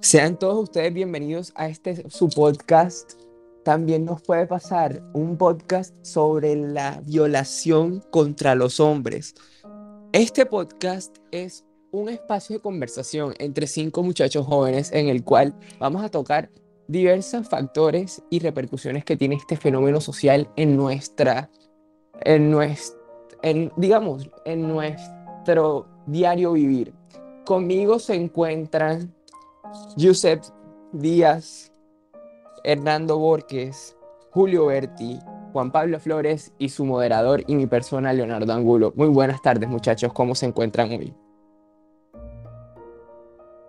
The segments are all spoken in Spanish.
Sean todos ustedes bienvenidos a este su podcast. También nos puede pasar un podcast sobre la violación contra los hombres. Este podcast es un espacio de conversación entre cinco muchachos jóvenes en el cual vamos a tocar diversos factores y repercusiones que tiene este fenómeno social en nuestra, en nuestra, en, digamos, en nuestro diario vivir. Conmigo se encuentran Josep Díaz, Hernando Borges, Julio Berti, Juan Pablo Flores y su moderador y mi persona Leonardo Angulo. Muy buenas tardes muchachos, ¿cómo se encuentran hoy?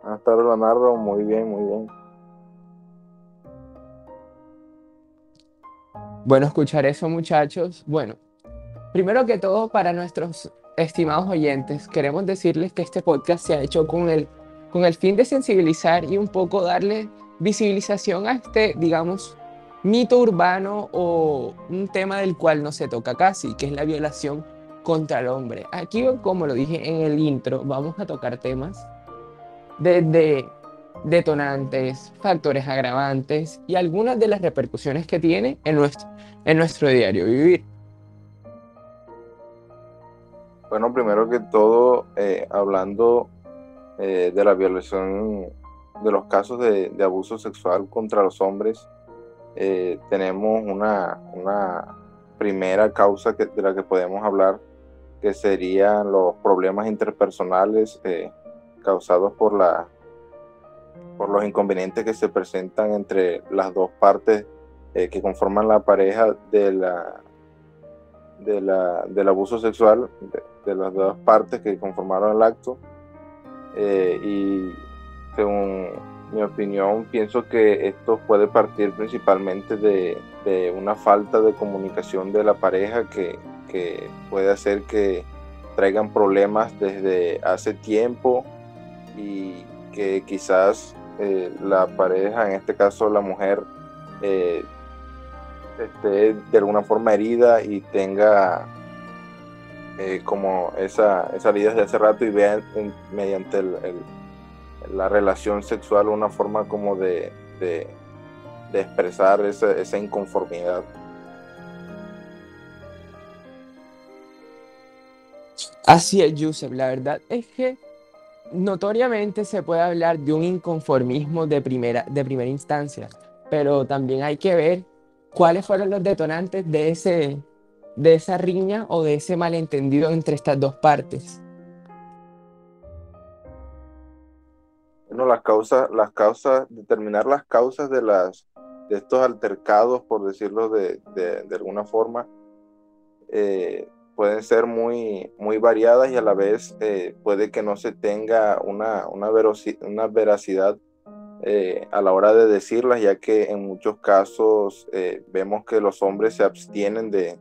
Buenas tardes Leonardo, muy bien, muy bien. Bueno, escuchar eso muchachos. Bueno, primero que todo para nuestros estimados oyentes, queremos decirles que este podcast se ha hecho con el con el fin de sensibilizar y un poco darle visibilización a este, digamos, mito urbano o un tema del cual no se toca casi, que es la violación contra el hombre. Aquí, como lo dije en el intro, vamos a tocar temas desde detonantes, factores agravantes y algunas de las repercusiones que tiene en nuestro, en nuestro diario vivir. Bueno, primero que todo, eh, hablando eh, de la violación, de los casos de, abuso sexual contra los hombres, eh, tenemos una, primera causa de la que podemos hablar, que serían los problemas interpersonales eh, causados por, la, por los inconvenientes que se presentan entre las dos partes que conforman la pareja de la, de la, del abuso sexual, de, las dos partes que conformaron el acto, eh, y según mi opinión, pienso que esto puede partir principalmente de, una falta de comunicación de la pareja que, puede hacer que traigan problemas desde hace tiempo y que quizás eh, la pareja, en este caso la mujer, eh, esté de alguna forma herida y tenga eh, como esa, esa vida de hace rato y vean mediante la relación sexual una forma como de, expresar esa, inconformidad. Así es, Yusef. La verdad es que notoriamente se puede hablar de un inconformismo de primera, de primera instancia, pero también hay que ver cuáles fueron los detonantes de ese, de esa riña o de ese malentendido entre estas dos partes? Bueno, las causas, las causas, determinar las causas de las de estos altercados, por decirlo de, alguna forma, eh, pueden ser muy, muy variadas y a la vez eh, puede que no se tenga una, una, una veracidad eh, a la hora de decirlas, ya que en muchos casos eh, vemos que los hombres se abstienen de,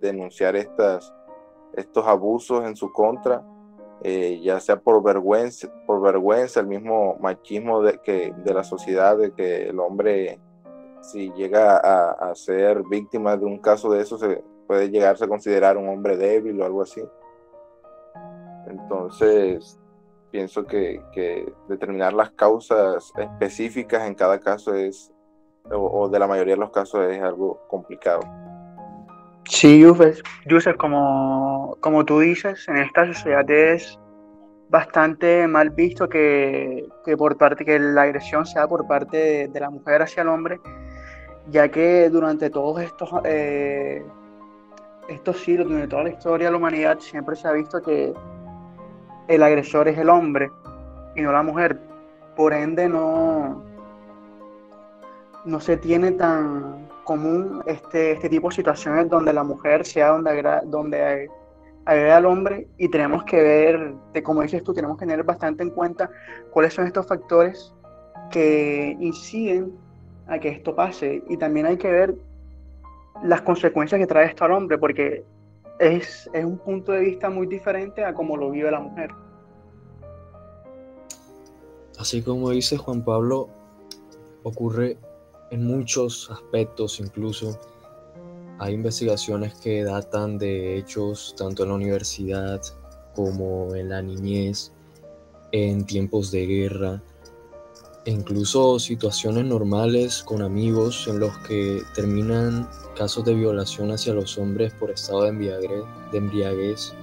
denunciar estas, estos abusos en su contra, eh, ya sea por vergüenza, por vergüenza, el mismo machismo de, que, de la sociedad, de que el hombre, si llega a, a ser víctima de un caso de eso, se puede llegarse a considerar un hombre débil o algo así. Entonces, pienso que, determinar las causas específicas en cada caso es, o, de la mayoría de los casos, es algo complicado. Sí, Yusef, como, como tú dices, en esta sociedad es bastante mal visto que, por parte que la agresión sea por parte de, la mujer hacia el hombre, ya que durante todos estos eh, estos siglos, durante toda la historia de la humanidad, siempre se ha visto que el agresor es el hombre y no la mujer. Por ende, no, no se tiene tan común este, este tipo de situaciones donde la mujer sea donde, agrega, donde al hombre y tenemos que ver, como dices tú, tenemos que tener bastante en cuenta cuáles son estos factores que inciden a que esto pase y también hay que ver las consecuencias que trae esto al hombre porque es, un punto de vista muy diferente a cómo lo vive la mujer. Así como dice Juan Pablo, ocurre en muchos aspectos incluso. Hay investigaciones que datan de hechos tanto en la universidad como en la niñez, en tiempos de guerra. E incluso situaciones normales con amigos en los que terminan casos de violación hacia los hombres por estado de embriaguez, de embriaguez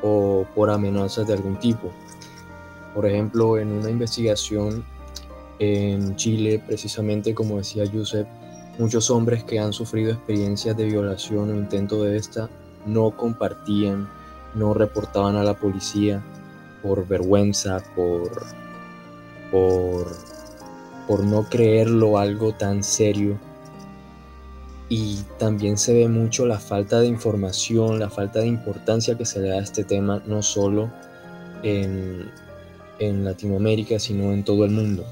o por amenazas de algún tipo. Por ejemplo, en una investigación en Chile, precisamente como decía Josep, muchos hombres que han sufrido experiencias de violación o intento de esta no compartían, no reportaban a la policía por vergüenza, por, por, por no creerlo algo tan serio. Y también se ve mucho la falta de información, la falta de importancia que se le da a este tema, no solo en, Latinoamérica, sino en todo el mundo.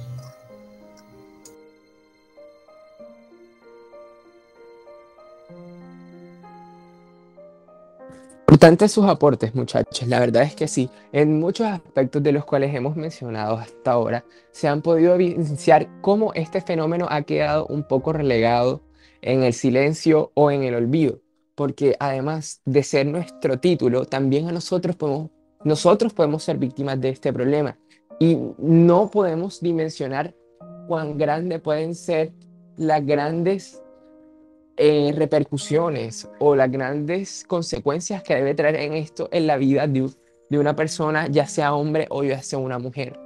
Importantes sus aportes, muchachos. La verdad es que sí, en muchos aspectos de los cuales hemos mencionado hasta ahora, se han podido evidenciar cómo este fenómeno ha quedado un poco relegado en el silencio o en el olvido, porque además de ser nuestro título, también a nosotros podemos, nosotros podemos ser víctimas de este problema y no podemos dimensionar cuán grandes pueden ser las grandes eh, repercusiones o las grandes consecuencias que debe traer en esto en la vida de, de una persona, ya sea hombre o ya sea una mujer.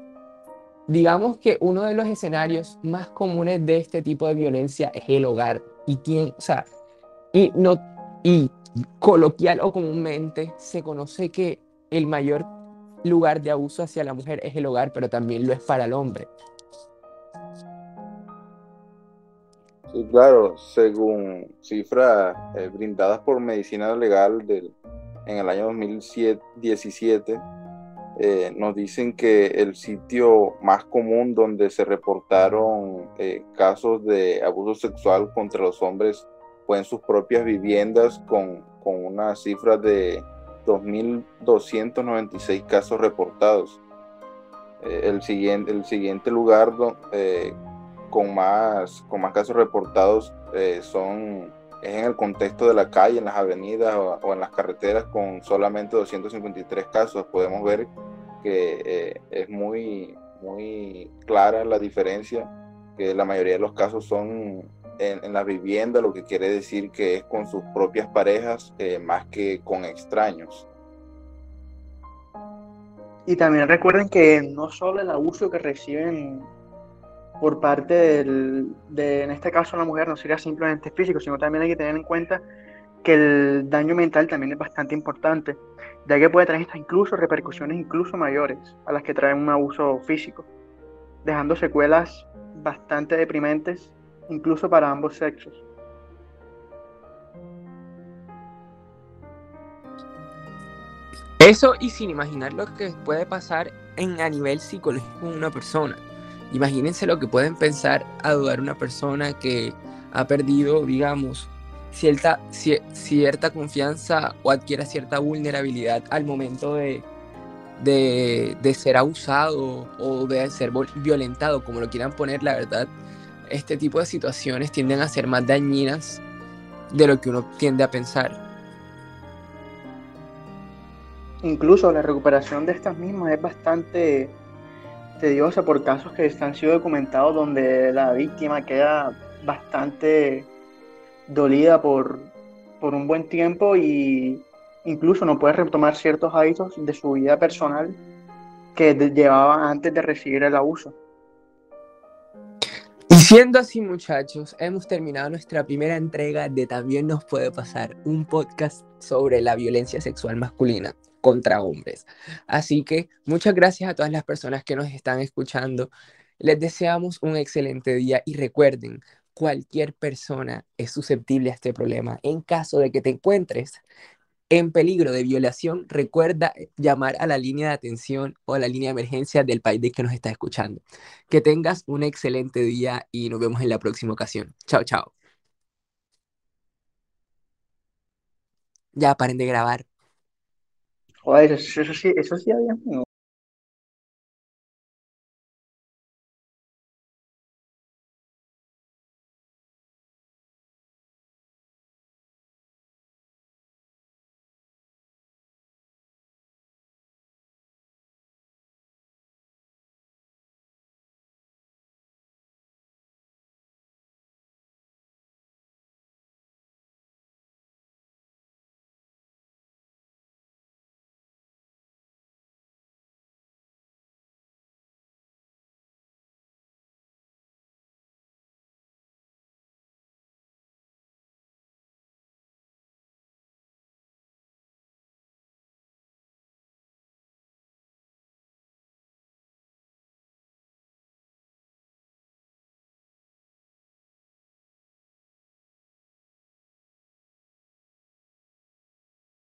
Digamos que uno de los escenarios más comunes de este tipo de violencia es el hogar. Y, quien, o sea, y, no, y coloquial o comúnmente se conoce que el mayor lugar de abuso hacia la mujer es el hogar, pero también lo es para el hombre. Claro, según cifras eh, brindadas por Medicina Legal del, en el año 2017, eh, nos dicen que el sitio más común donde se reportaron eh, casos de abuso sexual contra los hombres fue en sus propias viviendas con, con una cifra de 2.296 casos reportados. el, siguiente, el siguiente lugar con más, con más casos reportados eh, son es en el contexto de la calle, en las avenidas o, en las carreteras, con solamente 253 casos. Podemos ver que eh, es muy, muy clara la diferencia, que la mayoría de los casos son en, la vivienda, lo que quiere decir que es con sus propias parejas eh, más que con extraños. Y también recuerden que no solo el abuso que reciben por parte del, de, en este caso, la mujer no sería simplemente físico, sino también hay que tener en cuenta que el daño mental también es bastante importante, ya que puede traer incluso repercusiones incluso mayores a las que trae un abuso físico, dejando secuelas bastante deprimentes incluso para ambos sexos. Eso y sin imaginar lo que puede pasar en, a nivel psicológico con una persona. Imagínense lo que pueden pensar a dudar una persona que ha perdido, digamos, cierta, cierta confianza o adquiera cierta vulnerabilidad al momento de, de, ser abusado o de ser violentado, como lo quieran poner, la verdad, este tipo de situaciones tienden a ser más dañinas de lo que uno tiende a pensar. Incluso la recuperación de estas mismas es bastante tediosa por casos que han sido documentados donde la víctima queda bastante dolida por, por un buen tiempo y incluso no puede retomar ciertos hábitos de su vida personal que llevaba antes de recibir el abuso. Y siendo así, muchachos, hemos terminado nuestra primera entrega de También nos puede pasar, un podcast sobre la violencia sexual masculina contra hombres. Así que muchas gracias a todas las personas que nos están escuchando. Les deseamos un excelente día y recuerden, cualquier persona es susceptible a este problema. En caso de que te encuentres en peligro de violación, recuerda llamar a la línea de atención o a la línea de emergencia del país de que nos está escuchando. Que tengas un excelente día y nos vemos en la próxima ocasión. Chao, chao. Ya paren de grabar. Joder, eso, eso sí, eso sí había